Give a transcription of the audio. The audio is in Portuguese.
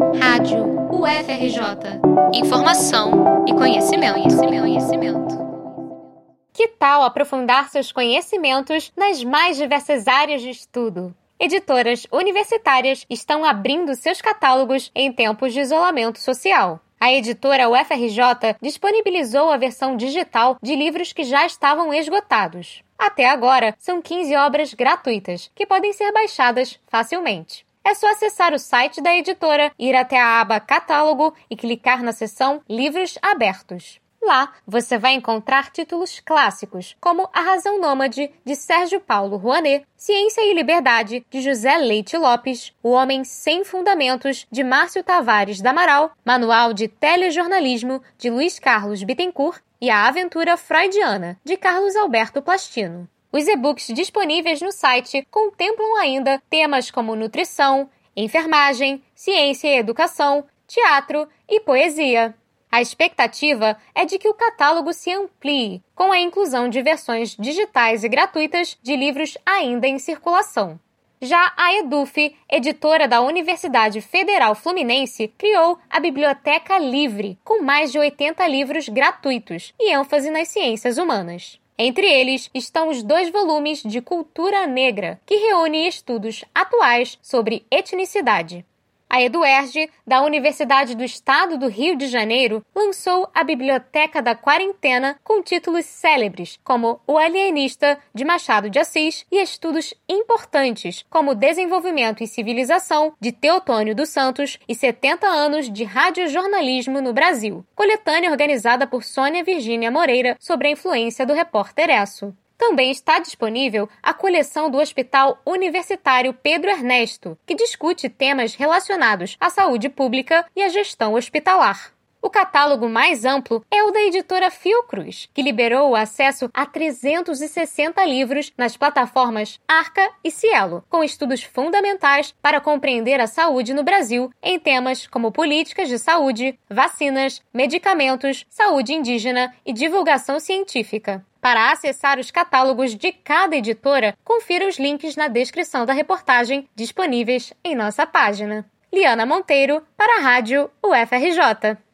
Rádio UFRJ. Informação e conhecimento, conhecimento, conhecimento. Que tal aprofundar seus conhecimentos nas mais diversas áreas de estudo? Editoras universitárias estão abrindo seus catálogos em tempos de isolamento social. A editora UFRJ disponibilizou a versão digital de livros que já estavam esgotados. Até agora, são 15 obras gratuitas que podem ser baixadas facilmente. É só acessar o site da editora, ir até a aba Catálogo e clicar na seção Livros Abertos. Lá você vai encontrar títulos clássicos, como A Razão Nômade, de Sérgio Paulo Rouanet, Ciência e Liberdade, de José Leite Lopes, O Homem Sem Fundamentos, de Márcio Tavares da Amaral, Manual de Telejornalismo, de Luiz Carlos Bittencourt e A Aventura Freudiana, de Carlos Alberto Plastino. Os e-books disponíveis no site contemplam ainda temas como nutrição, enfermagem, ciência e educação, teatro e poesia. A expectativa é de que o catálogo se amplie, com a inclusão de versões digitais e gratuitas de livros ainda em circulação. Já a EDUF, editora da Universidade Federal Fluminense, criou a Biblioteca Livre, com mais de 80 livros gratuitos e ênfase nas ciências humanas. Entre eles estão os dois volumes de Cultura Negra, que reúne estudos atuais sobre etnicidade. A Eduerge, da Universidade do Estado do Rio de Janeiro, lançou a Biblioteca da Quarentena com títulos célebres, como O Alienista, de Machado de Assis, e estudos importantes, como Desenvolvimento e Civilização, de Teotônio dos Santos, e 70 anos de radiojornalismo no Brasil, coletânea organizada por Sônia Virgínia Moreira sobre a influência do repórter Esso. Também está disponível a coleção do Hospital Universitário Pedro Ernesto, que discute temas relacionados à saúde pública e à gestão hospitalar. O catálogo mais amplo é o da editora Fiocruz, que liberou o acesso a 360 livros nas plataformas Arca e Cielo, com estudos fundamentais para compreender a saúde no Brasil em temas como políticas de saúde, vacinas, medicamentos, saúde indígena e divulgação científica. Para acessar os catálogos de cada editora, confira os links na descrição da reportagem disponíveis em nossa página. Liana Monteiro, para a Rádio UFRJ.